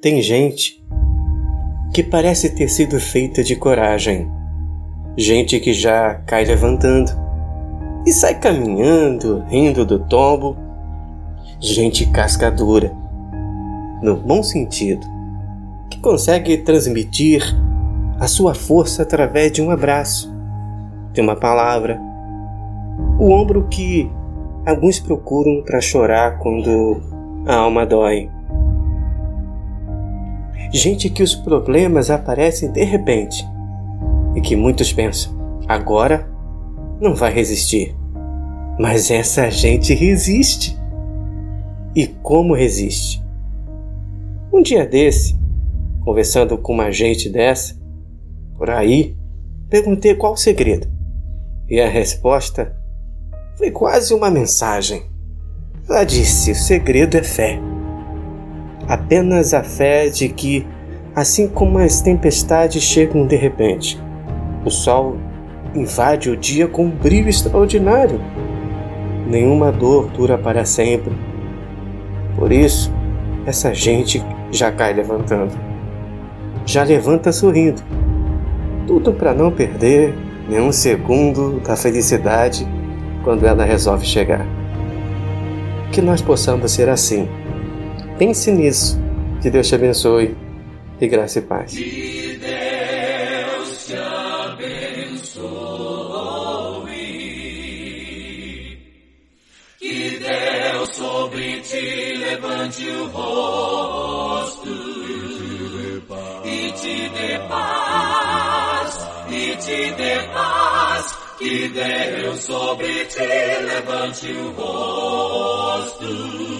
Tem gente que parece ter sido feita de coragem. Gente que já cai levantando e sai caminhando, rindo do tombo. Gente cascadura, no bom sentido, que consegue transmitir a sua força através de um abraço, de uma palavra, o ombro que alguns procuram para chorar quando a alma dói. Gente que os problemas aparecem de repente e que muitos pensam, agora não vai resistir. Mas essa gente resiste. E como resiste? Um dia desse, conversando com uma gente dessa, por aí, perguntei qual o segredo. E a resposta foi quase uma mensagem. Ela disse: o segredo é fé. Apenas a fé de que, assim como as tempestades chegam de repente, o sol invade o dia com um brilho extraordinário. Nenhuma dor dura para sempre. Por isso, essa gente já cai levantando. Já levanta sorrindo. Tudo para não perder nenhum segundo da felicidade quando ela resolve chegar. Que nós possamos ser assim. Pense nisso. Que Deus te abençoe e graça e paz. sobre ti levante o rosto e te dê paz, e te dê paz, que Deus sobre ti levante o rosto